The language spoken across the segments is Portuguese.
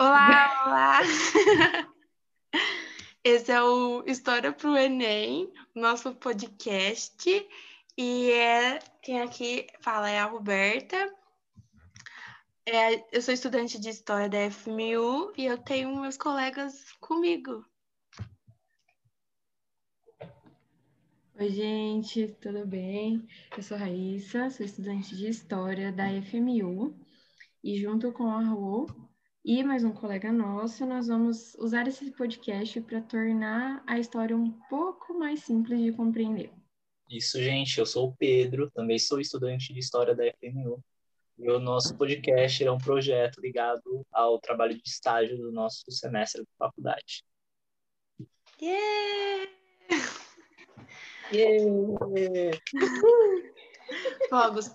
Olá, olá! Esse é o História para o Enem, nosso podcast. E é, quem aqui fala é a Roberta. É, eu sou estudante de História da FMU e eu tenho meus colegas comigo. Oi, gente, tudo bem? Eu sou Raíssa, sou estudante de História da FMU e junto com a Rô e mais um colega nosso, nós vamos usar esse podcast para tornar a história um pouco mais simples de compreender. Isso, gente, eu sou o Pedro, também sou estudante de História da FMU. E o nosso podcast é um projeto ligado ao trabalho de estágio do nosso semestre da faculdade. Yeah! Yeah! Fogos.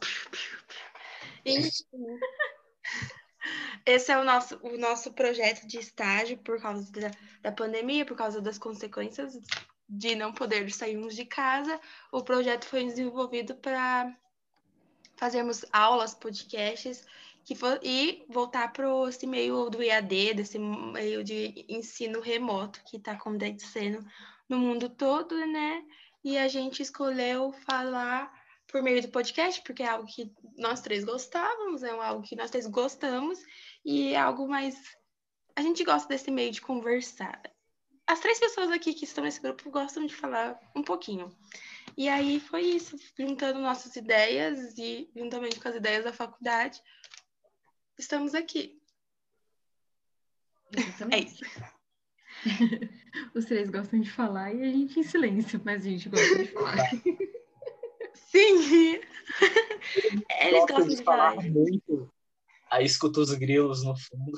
Esse é o nosso, o nosso projeto de estágio por causa da, da pandemia, por causa das consequências de não poder sairmos de casa. O projeto foi desenvolvido para fazermos aulas, podcasts que for, e voltar para esse meio do EAD, desse meio de ensino remoto que está acontecendo no mundo todo, né? E a gente escolheu falar por meio do podcast, porque é algo que nós três gostávamos, é algo que nós três gostamos, e é algo mais. A gente gosta desse meio de conversar. As três pessoas aqui que estão nesse grupo gostam de falar um pouquinho. E aí foi isso, juntando nossas ideias e juntamente com as ideias da faculdade, estamos aqui. Exatamente. É isso. Os três gostam de falar e a gente em silêncio, mas a gente gosta de falar. Sim! Eles gostam de falar. Muito. Aí escuta os grilos no fundo.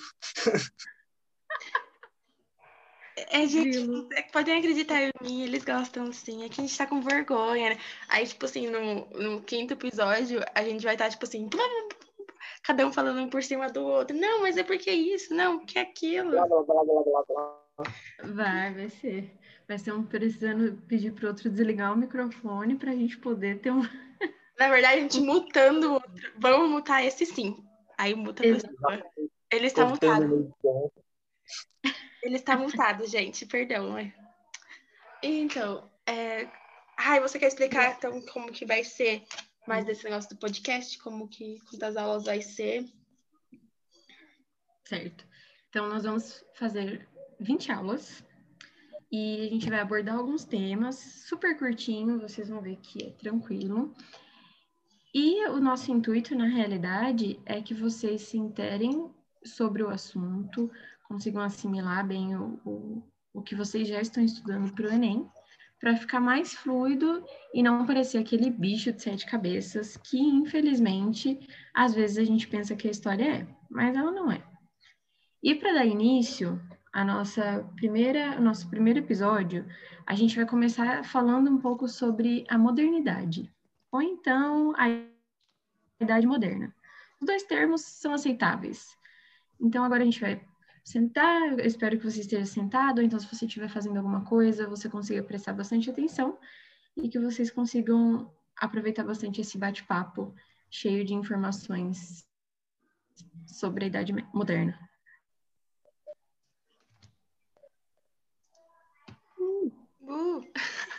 É, gente, podem acreditar em mim, eles gostam sim. Aqui a gente tá com vergonha, né? Aí, tipo assim, no, no quinto episódio, a gente vai estar, tá, tipo assim, cada um falando por cima do outro. Não, mas é porque isso, não, porque aquilo. Blá, blá, blá, blá, blá. Vai, vai ser. Vai ser um precisando pedir para outro desligar o microfone para a gente poder ter um. Na verdade, a gente mutando o. Vamos mutar esse sim. Aí muta a pessoa. Ele está mutado. Ele está mutado, gente. Perdão. Então, é... Ai, você quer explicar então como que vai ser mais desse negócio do podcast? Como que quantas aulas vai ser? Certo. Então, nós vamos fazer 20 aulas e a gente vai abordar alguns temas super curtinho, vocês vão ver que é tranquilo. E o nosso intuito, na realidade, é que vocês se interem sobre o assunto, consigam assimilar bem o, o, o que vocês já estão estudando para o Enem, para ficar mais fluido e não parecer aquele bicho de sete cabeças que, infelizmente, às vezes a gente pensa que a história é, mas ela não é. E para dar início, a nossa primeira, o nosso primeiro episódio, a gente vai começar falando um pouco sobre a modernidade, ou então a idade moderna. Os dois termos são aceitáveis. Então agora a gente vai sentar, eu espero que você esteja sentado, então se você estiver fazendo alguma coisa, você consiga prestar bastante atenção e que vocês consigam aproveitar bastante esse bate-papo cheio de informações sobre a idade moderna. Uh!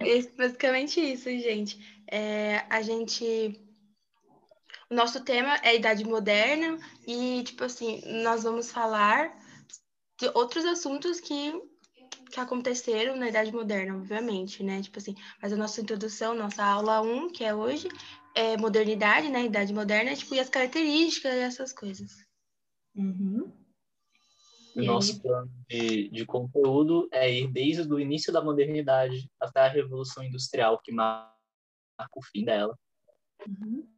É basicamente isso, gente. É, a gente. O nosso tema é a Idade Moderna e, tipo assim, nós vamos falar de outros assuntos que, que aconteceram na Idade Moderna, obviamente, né? Tipo assim, mas a nossa introdução, nossa aula 1, que é hoje, é modernidade, né? Idade Moderna, tipo, e as características e essas coisas. Uhum. O nosso plano de, de conteúdo é ir desde o início da modernidade até a Revolução Industrial, que marca o fim dela. Uhum.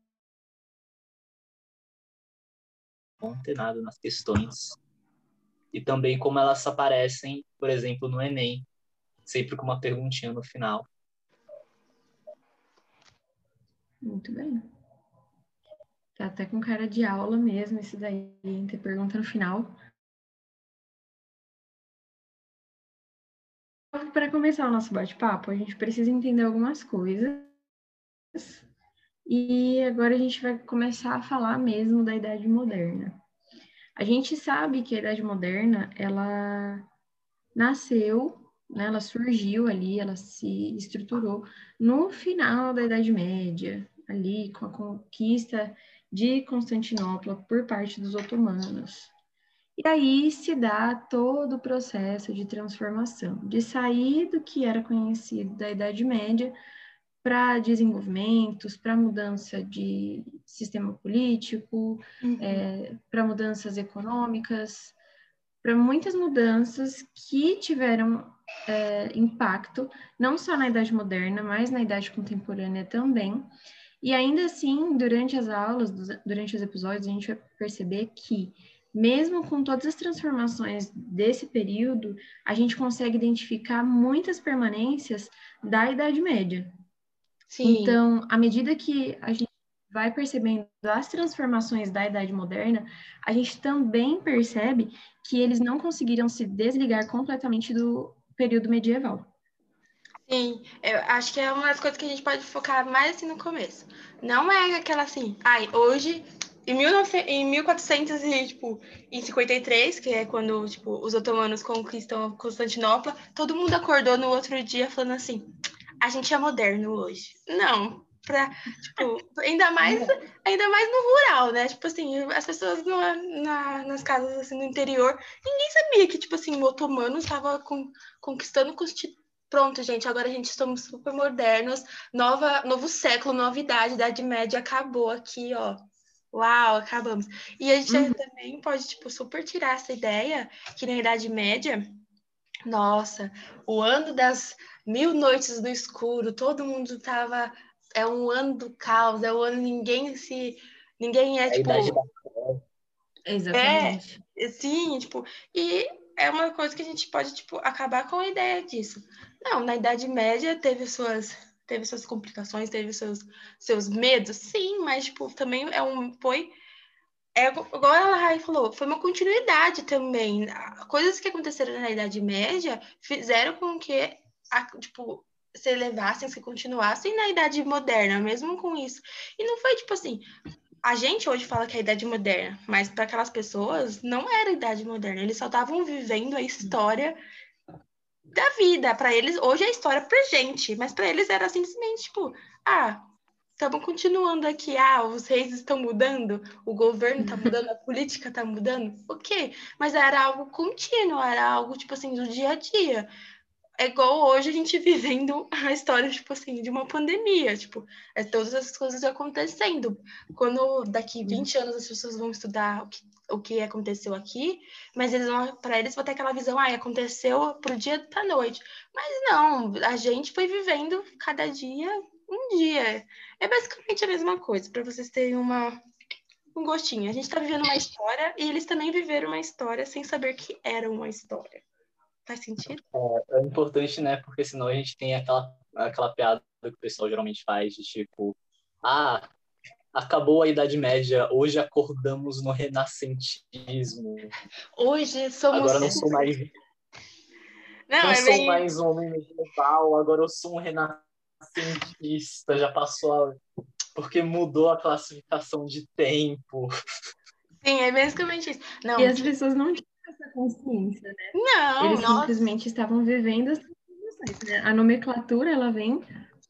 Antenado nas questões. E também como elas aparecem, por exemplo, no Enem, sempre com uma perguntinha no final. Muito bem. Tá até com cara de aula mesmo, esse daí, ter pergunta no final. Para começar o nosso bate-papo, a gente precisa entender algumas coisas. E agora a gente vai começar a falar mesmo da Idade Moderna. A gente sabe que a Idade Moderna, ela nasceu, né, ela surgiu ali, ela se estruturou no final da Idade Média, ali com a conquista de Constantinopla por parte dos otomanos. E aí se dá todo o processo de transformação, de sair do que era conhecido da Idade Média para desenvolvimentos, para mudança de sistema político, uhum. é, para mudanças econômicas, para muitas mudanças que tiveram é, impacto não só na Idade Moderna, mas na Idade Contemporânea também. E ainda assim, durante as aulas, durante os episódios, a gente vai perceber que, mesmo com todas as transformações desse período, a gente consegue identificar muitas permanências da Idade Média. Sim. Então, à medida que a gente vai percebendo as transformações da Idade Moderna, a gente também percebe que eles não conseguiram se desligar completamente do período medieval. Sim, eu acho que é uma das coisas que a gente pode focar mais assim no começo. Não é aquela assim, ai, hoje, em, 19, em 1453, tipo, que é quando tipo, os otomanos conquistam Constantinopla, todo mundo acordou no outro dia falando assim, a gente é moderno hoje. Não, pra, tipo, ainda mais, ainda mais no rural, né? Tipo assim, as pessoas no, na, nas casas assim no interior, ninguém sabia que, tipo assim, o otomano estava com, conquistando Pronto, gente, agora a gente estamos super modernos, nova, novo século, novidade, Idade Média acabou aqui, ó. Uau, acabamos. E a gente uhum. também pode, tipo, super tirar essa ideia que na Idade Média, nossa, o ano das mil noites no escuro, todo mundo tava. É um ano do caos, é um ano ninguém se. Ninguém é, é tipo. Exatamente. É, sim, tipo, e é uma coisa que a gente pode, tipo, acabar com a ideia disso. Não, na Idade Média teve suas, teve suas complicações, teve seus, seus medos, sim, mas, tipo, também é um, foi é, igual a Rai falou, foi uma continuidade também. Coisas que aconteceram na Idade Média fizeram com que, a, tipo, se elevassem, se continuassem na Idade Moderna, mesmo com isso. E não foi tipo assim. A gente hoje fala que é a Idade Moderna, mas para aquelas pessoas não era a Idade Moderna. Eles só estavam vivendo a história da vida. Para eles, hoje é história pra gente, mas para eles era simplesmente tipo, ah, estamos continuando aqui. Ah, os reis estão mudando, o governo está mudando, a política está mudando. Ok, mas era algo contínuo, era algo, tipo assim, do dia a dia. É igual hoje a gente vivendo a história, tipo assim, de uma pandemia, tipo, é todas essas coisas acontecendo. Quando daqui 20 anos as pessoas vão estudar o que, o que aconteceu aqui, mas eles vão, para eles vai ter aquela visão, ah, aconteceu pro dia da noite. Mas não, a gente foi vivendo cada dia um dia. É basicamente a mesma coisa, para vocês terem uma, um gostinho. A gente está vivendo uma história e eles também viveram uma história sem saber que era uma história. Faz sentido? É, é importante, né? Porque senão a gente tem aquela, aquela piada que o pessoal geralmente faz de tipo, ah, acabou a Idade Média, hoje acordamos no renascentismo. Hoje somos. Agora não sou mais. Não, não é sou bem... mais homem medieval, agora eu sou um renascentista já passou a... porque mudou a classificação de tempo. Sim, é basicamente isso. Não, e as pessoas não essa consciência, né? Não, Eles nossa. simplesmente estavam vivendo as né? A nomenclatura, ela vem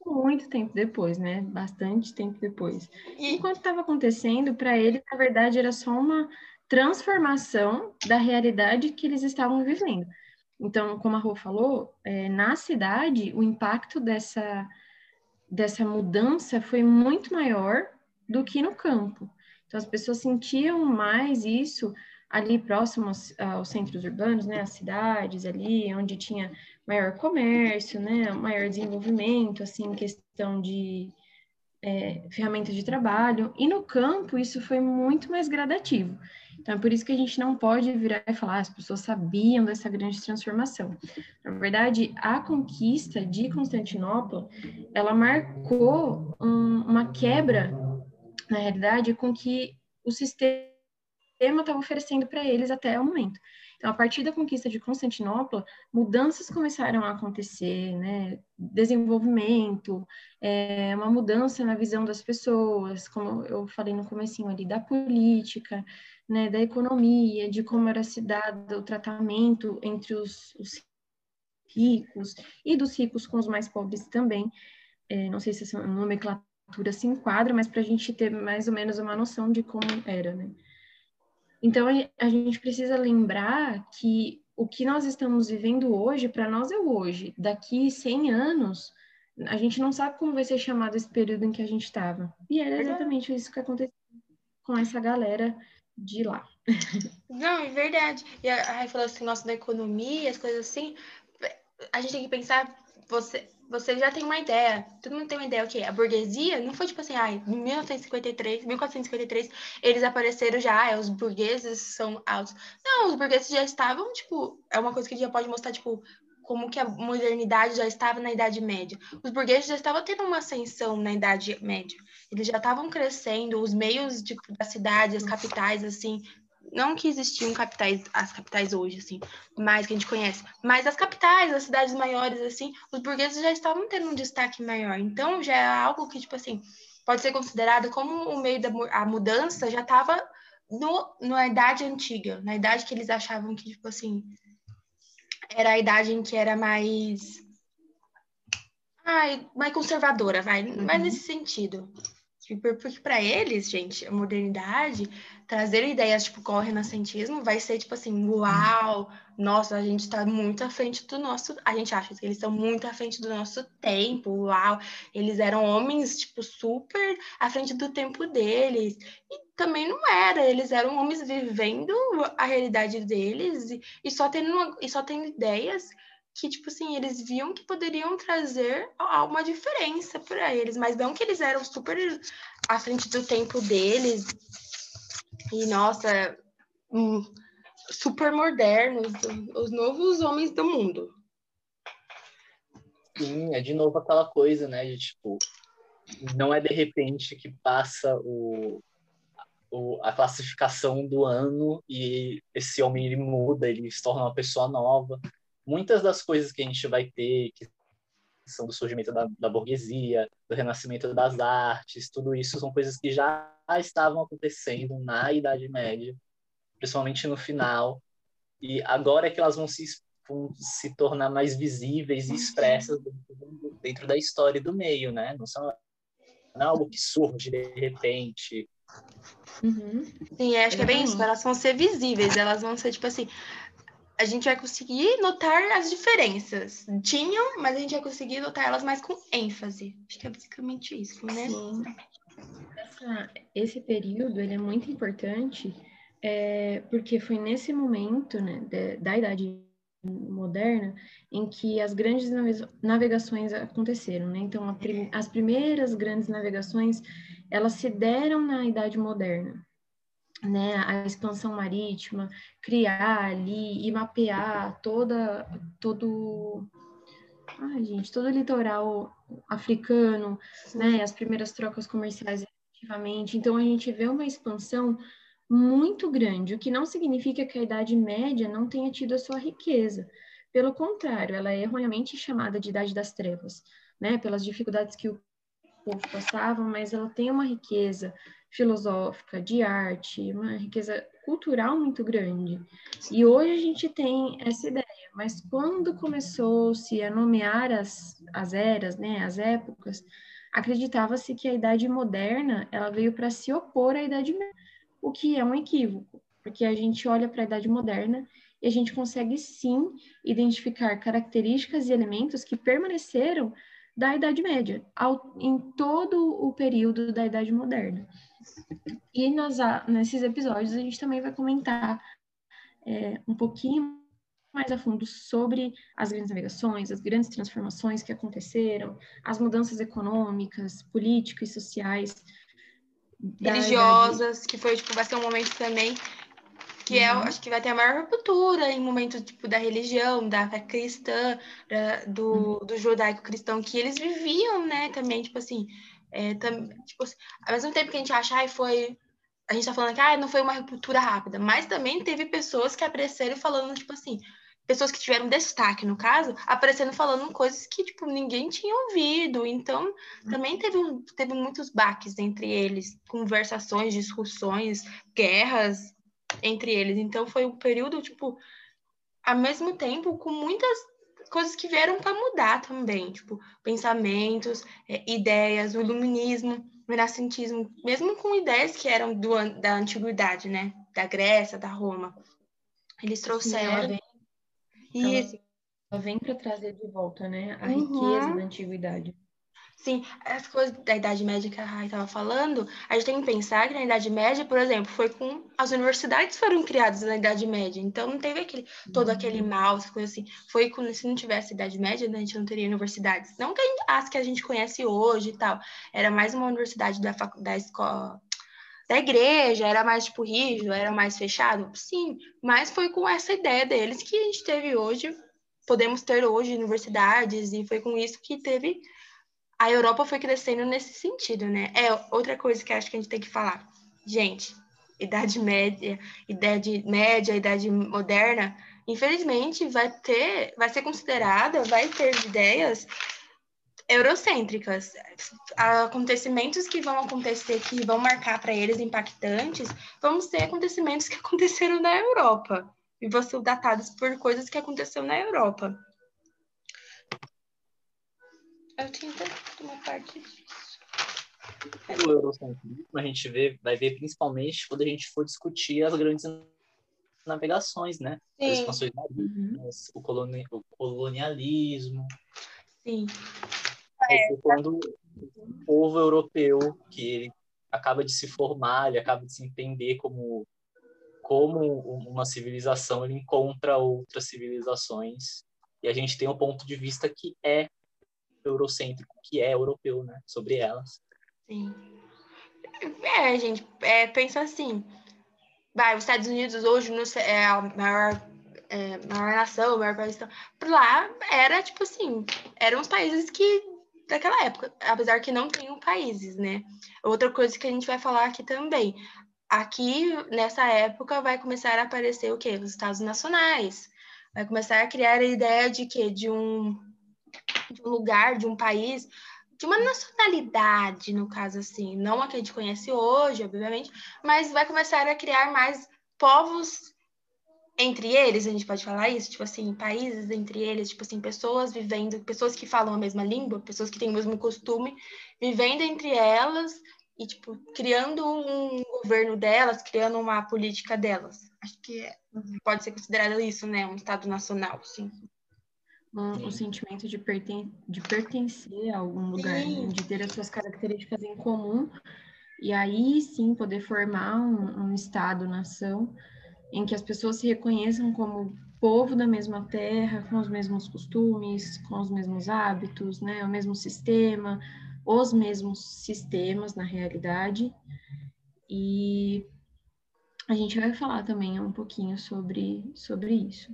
muito tempo depois, né? Bastante tempo depois. E enquanto estava acontecendo, para eles, na verdade, era só uma transformação da realidade que eles estavam vivendo. Então, como a Rô falou, é, na cidade, o impacto dessa, dessa mudança foi muito maior do que no campo. Então, as pessoas sentiam mais isso ali próximos aos centros urbanos, né, as cidades ali, onde tinha maior comércio, né, maior desenvolvimento, assim, questão de é, ferramentas de trabalho. E no campo, isso foi muito mais gradativo. Então, é por isso que a gente não pode virar e falar, ah, as pessoas sabiam dessa grande transformação. Na verdade, a conquista de Constantinopla, ela marcou um, uma quebra, na realidade, com que o sistema sistema estava oferecendo para eles até o momento. Então, a partir da conquista de Constantinopla, mudanças começaram a acontecer, né? Desenvolvimento, é, uma mudança na visão das pessoas, como eu falei no comecinho ali, da política, né? Da economia, de como era se dado o tratamento entre os, os ricos e dos ricos com os mais pobres também. É, não sei se essa nomenclatura se enquadra, mas para a gente ter mais ou menos uma noção de como era, né? Então, a gente precisa lembrar que o que nós estamos vivendo hoje, para nós é o hoje. Daqui 100 anos, a gente não sabe como vai ser chamado esse período em que a gente estava. E era exatamente isso que aconteceu com essa galera de lá. Não, é verdade. E a Rai falou assim, nossa, da economia, as coisas assim. A gente tem que pensar, você, você já tem uma ideia, todo mundo tem uma ideia, o quê? A burguesia não foi tipo assim, ai, em 1953, 1453, eles apareceram já, ah, os burgueses são altos. Não, os burgueses já estavam, tipo, é uma coisa que já pode mostrar, tipo, como que a modernidade já estava na Idade Média. Os burgueses já estavam tendo uma ascensão na Idade Média. Eles já estavam crescendo, os meios de, da cidade, as capitais, assim, não que existiam capitais, as capitais hoje, assim, mais que a gente conhece, mas as capitais, as cidades maiores, assim, os burgueses já estavam tendo um destaque maior. Então, já é algo que, tipo assim, pode ser considerado como o meio da a mudança já estava no, na idade antiga, na idade que eles achavam que, tipo assim, era a idade em que era mais. Ai, mais conservadora, vai, uhum. mais nesse sentido. Porque para eles, gente, a modernidade, trazer ideias tipo qual o renascentismo vai ser tipo assim, uau, nossa, a gente está muito à frente do nosso, a gente acha que eles estão muito à frente do nosso tempo, uau, eles eram homens tipo super à frente do tempo deles. E também não era, eles eram homens vivendo a realidade deles e, e só tendo e só tendo ideias que, tipo assim, eles viam que poderiam trazer uma diferença para eles, mas não que eles eram super à frente do tempo deles e, nossa, super modernos, os novos homens do mundo. Sim, é de novo aquela coisa, né, de tipo, não é de repente que passa o, o, a classificação do ano e esse homem ele muda, ele se torna uma pessoa nova muitas das coisas que a gente vai ter, que são do surgimento da, da burguesia, do renascimento das artes, tudo isso são coisas que já estavam acontecendo na Idade Média, principalmente no final, e agora é que elas vão se, vão se tornar mais visíveis e expressas dentro, dentro da história do meio, né? Não são não é algo que surge de repente. Uhum. Sim, acho que é bem isso. Elas vão ser visíveis, elas vão ser tipo assim a gente vai conseguir notar as diferenças. Tinham, mas a gente vai conseguir notar elas mais com ênfase. Acho que é basicamente isso, né? Sim. Essa, esse período ele é muito importante é, porque foi nesse momento né, de, da Idade Moderna em que as grandes navegações aconteceram. Né? Então, prim, as primeiras grandes navegações elas se deram na Idade Moderna né, a expansão marítima, criar ali e mapear toda, todo, ai, gente, todo o litoral africano, né, as primeiras trocas comerciais efetivamente. Então, a gente vê uma expansão muito grande, o que não significa que a Idade Média não tenha tido a sua riqueza. Pelo contrário, ela é erroneamente chamada de Idade das Trevas, né, pelas dificuldades que o povo passava, mas ela tem uma riqueza filosófica, de arte, uma riqueza cultural muito grande. E hoje a gente tem essa ideia, mas quando começou-se a nomear as, as eras, né, as épocas, acreditava-se que a Idade Moderna ela veio para se opor à Idade Média, o que é um equívoco, porque a gente olha para a Idade Moderna e a gente consegue sim identificar características e elementos que permaneceram da Idade Média, ao, em todo o período da Idade Moderna. E nesses episódios a gente também vai comentar é, um pouquinho mais a fundo sobre as grandes navegações, as grandes transformações que aconteceram, as mudanças econômicas, políticas e sociais. Religiosas, que foi, tipo, vai ser um momento também que é, uhum. é, acho que vai ter a maior ruptura em momentos tipo da religião, da fé cristã, da, do, uhum. do judaico-cristão que eles viviam, né, também, tipo assim, é, tam, tipo, assim, ao mesmo tempo que a gente acha, ai, foi a gente tá falando que ah, não foi uma ruptura rápida, mas também teve pessoas que apareceram falando, tipo assim, pessoas que tiveram destaque, no caso, aparecendo falando coisas que, tipo, ninguém tinha ouvido. Então, também teve, um, teve muitos baques entre eles, conversações, discussões, guerras entre eles. Então, foi um período, tipo, ao mesmo tempo, com muitas coisas que vieram para mudar também, tipo, pensamentos, é, ideias, o iluminismo, o renascentismo, mesmo com ideias que eram do, da antiguidade, né? Da Grécia, da Roma. Eles trouxeram. Sim, e ela vem para trazer de volta, né, a uhum. riqueza da antiguidade. Sim, as coisas da Idade Média que a Rai estava falando, a gente tem que pensar que na Idade Média, por exemplo, foi com as universidades foram criadas na Idade Média, então não teve aquele, todo aquele uhum. mal, essa coisa assim. Foi com, se não tivesse Idade Média, né, a gente não teria universidades. Não que gente, as que a gente conhece hoje e tal, era mais uma universidade da, da escola, da igreja, era mais tipo rígido, era mais fechado? Sim, mas foi com essa ideia deles que a gente teve hoje, podemos ter hoje universidades, e foi com isso que teve. A Europa foi crescendo nesse sentido, né? É outra coisa que acho que a gente tem que falar. Gente, Idade Média, Idade Média, Idade Moderna, infelizmente vai ter, vai ser considerada, vai ter ideias eurocêntricas. Acontecimentos que vão acontecer, que vão marcar para eles impactantes, vão ser acontecimentos que aconteceram na Europa e vão ser datados por coisas que aconteceram na Europa. Eu tinha uma parte disso. O eurocentrismo a gente vê, vai ver principalmente quando a gente for discutir as grandes navegações, né? Sim. As expansões marítimas, uhum. o, colonialismo. Sim. É, quando o povo europeu, que ele acaba de se formar, ele acaba de se entender como como uma civilização, ele encontra outras civilizações e a gente tem um ponto de vista que é eurocêntrico, que é europeu, né, sobre elas. Sim. É, gente, é, pensa assim, vai, os Estados Unidos hoje no, é a maior, é, maior nação, maior país, então, lá era tipo assim, eram os países que daquela época, apesar que não tenham países, né? Outra coisa que a gente vai falar aqui também. Aqui, nessa época, vai começar a aparecer o quê? Os estados nacionais. Vai começar a criar a ideia de quê? De um, de um lugar, de um país, de uma nacionalidade, no caso assim. Não a que a gente conhece hoje, obviamente, mas vai começar a criar mais povos entre eles, a gente pode falar isso, tipo assim, países entre eles, tipo assim, pessoas vivendo, pessoas que falam a mesma língua, pessoas que têm o mesmo costume, vivendo entre elas e, tipo, criando um governo delas, criando uma política delas. Acho que é, pode ser considerado isso, né? Um Estado nacional, sim. Um, um sentimento de, perten de pertencer a algum lugar, né? de ter as suas características em comum, e aí sim poder formar um, um Estado-nação em que as pessoas se reconheçam como povo da mesma terra, com os mesmos costumes, com os mesmos hábitos, né, o mesmo sistema, os mesmos sistemas na realidade. E a gente vai falar também um pouquinho sobre, sobre isso.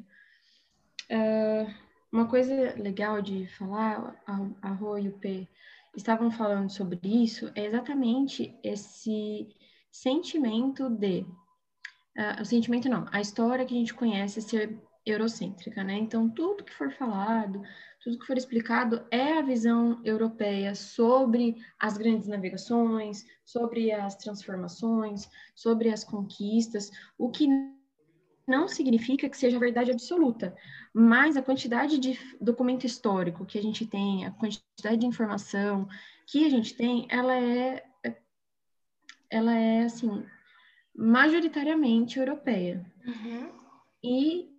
Uh, uma coisa legal de falar, a, a Rô e o P estavam falando sobre isso, é exatamente esse sentimento de uh, o sentimento não, a história que a gente conhece ser eurocêntrica, né? Então, tudo que for falado, tudo que for explicado é a visão europeia sobre as grandes navegações, sobre as transformações, sobre as conquistas, o que não significa que seja verdade absoluta, mas a quantidade de documento histórico que a gente tem, a quantidade de informação que a gente tem, ela é ela é assim majoritariamente europeia. Uhum. E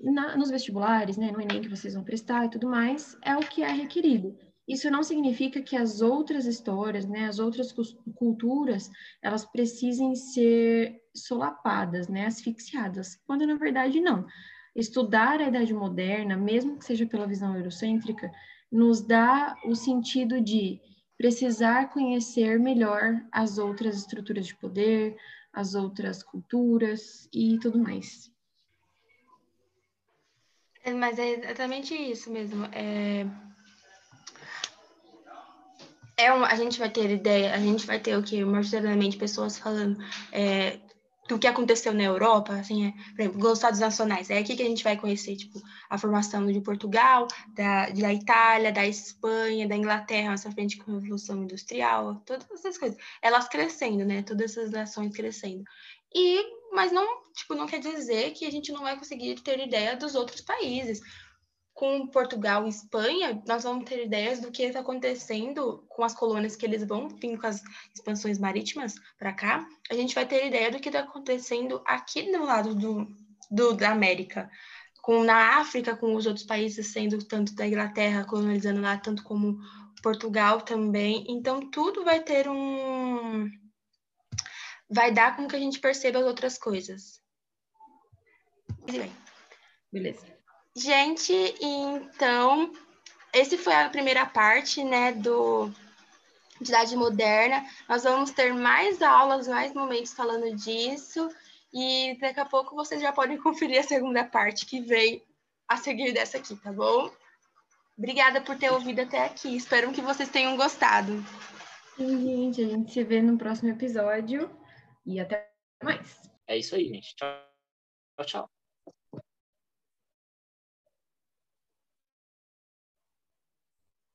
na, nos vestibulares, né, no Enem que vocês vão prestar e tudo mais, é o que é requerido. Isso não significa que as outras histórias, né, as outras culturas, elas precisem ser solapadas, né, asfixiadas, quando na verdade não. Estudar a Idade Moderna, mesmo que seja pela visão eurocêntrica, nos dá o sentido de precisar conhecer melhor as outras estruturas de poder, as outras culturas e tudo mais. É, mas é exatamente isso mesmo. É... é uma, a gente vai ter ideia, a gente vai ter o que majoritariamente pessoas falando é, do que aconteceu na Europa, assim, é, por exemplo, os estados nacionais. É aqui que a gente vai conhecer, tipo, a formação de Portugal, da, da Itália, da Espanha, da Inglaterra, essa frente com a Revolução Industrial, todas essas coisas. Elas crescendo, né? Todas essas nações crescendo. E, mas não, tipo, não quer dizer que a gente não vai conseguir ter ideia dos outros países com Portugal e Espanha, nós vamos ter ideias do que está acontecendo com as colônias que eles vão vir com as expansões marítimas para cá. A gente vai ter ideia do que está acontecendo aqui do lado do, do, da América, com na África, com os outros países sendo tanto da Inglaterra colonizando lá, tanto como Portugal também. Então tudo vai ter um vai dar com que a gente perceba as outras coisas. Beleza. Gente, então, esse foi a primeira parte, né, do de Idade Moderna. Nós vamos ter mais aulas, mais momentos falando disso, e daqui a pouco vocês já podem conferir a segunda parte que vem a seguir dessa aqui, tá bom? Obrigada por ter ouvido até aqui. Espero que vocês tenham gostado. Sim, gente. A gente se vê no próximo episódio. E até mais. É isso aí, gente. Tchau, tchau.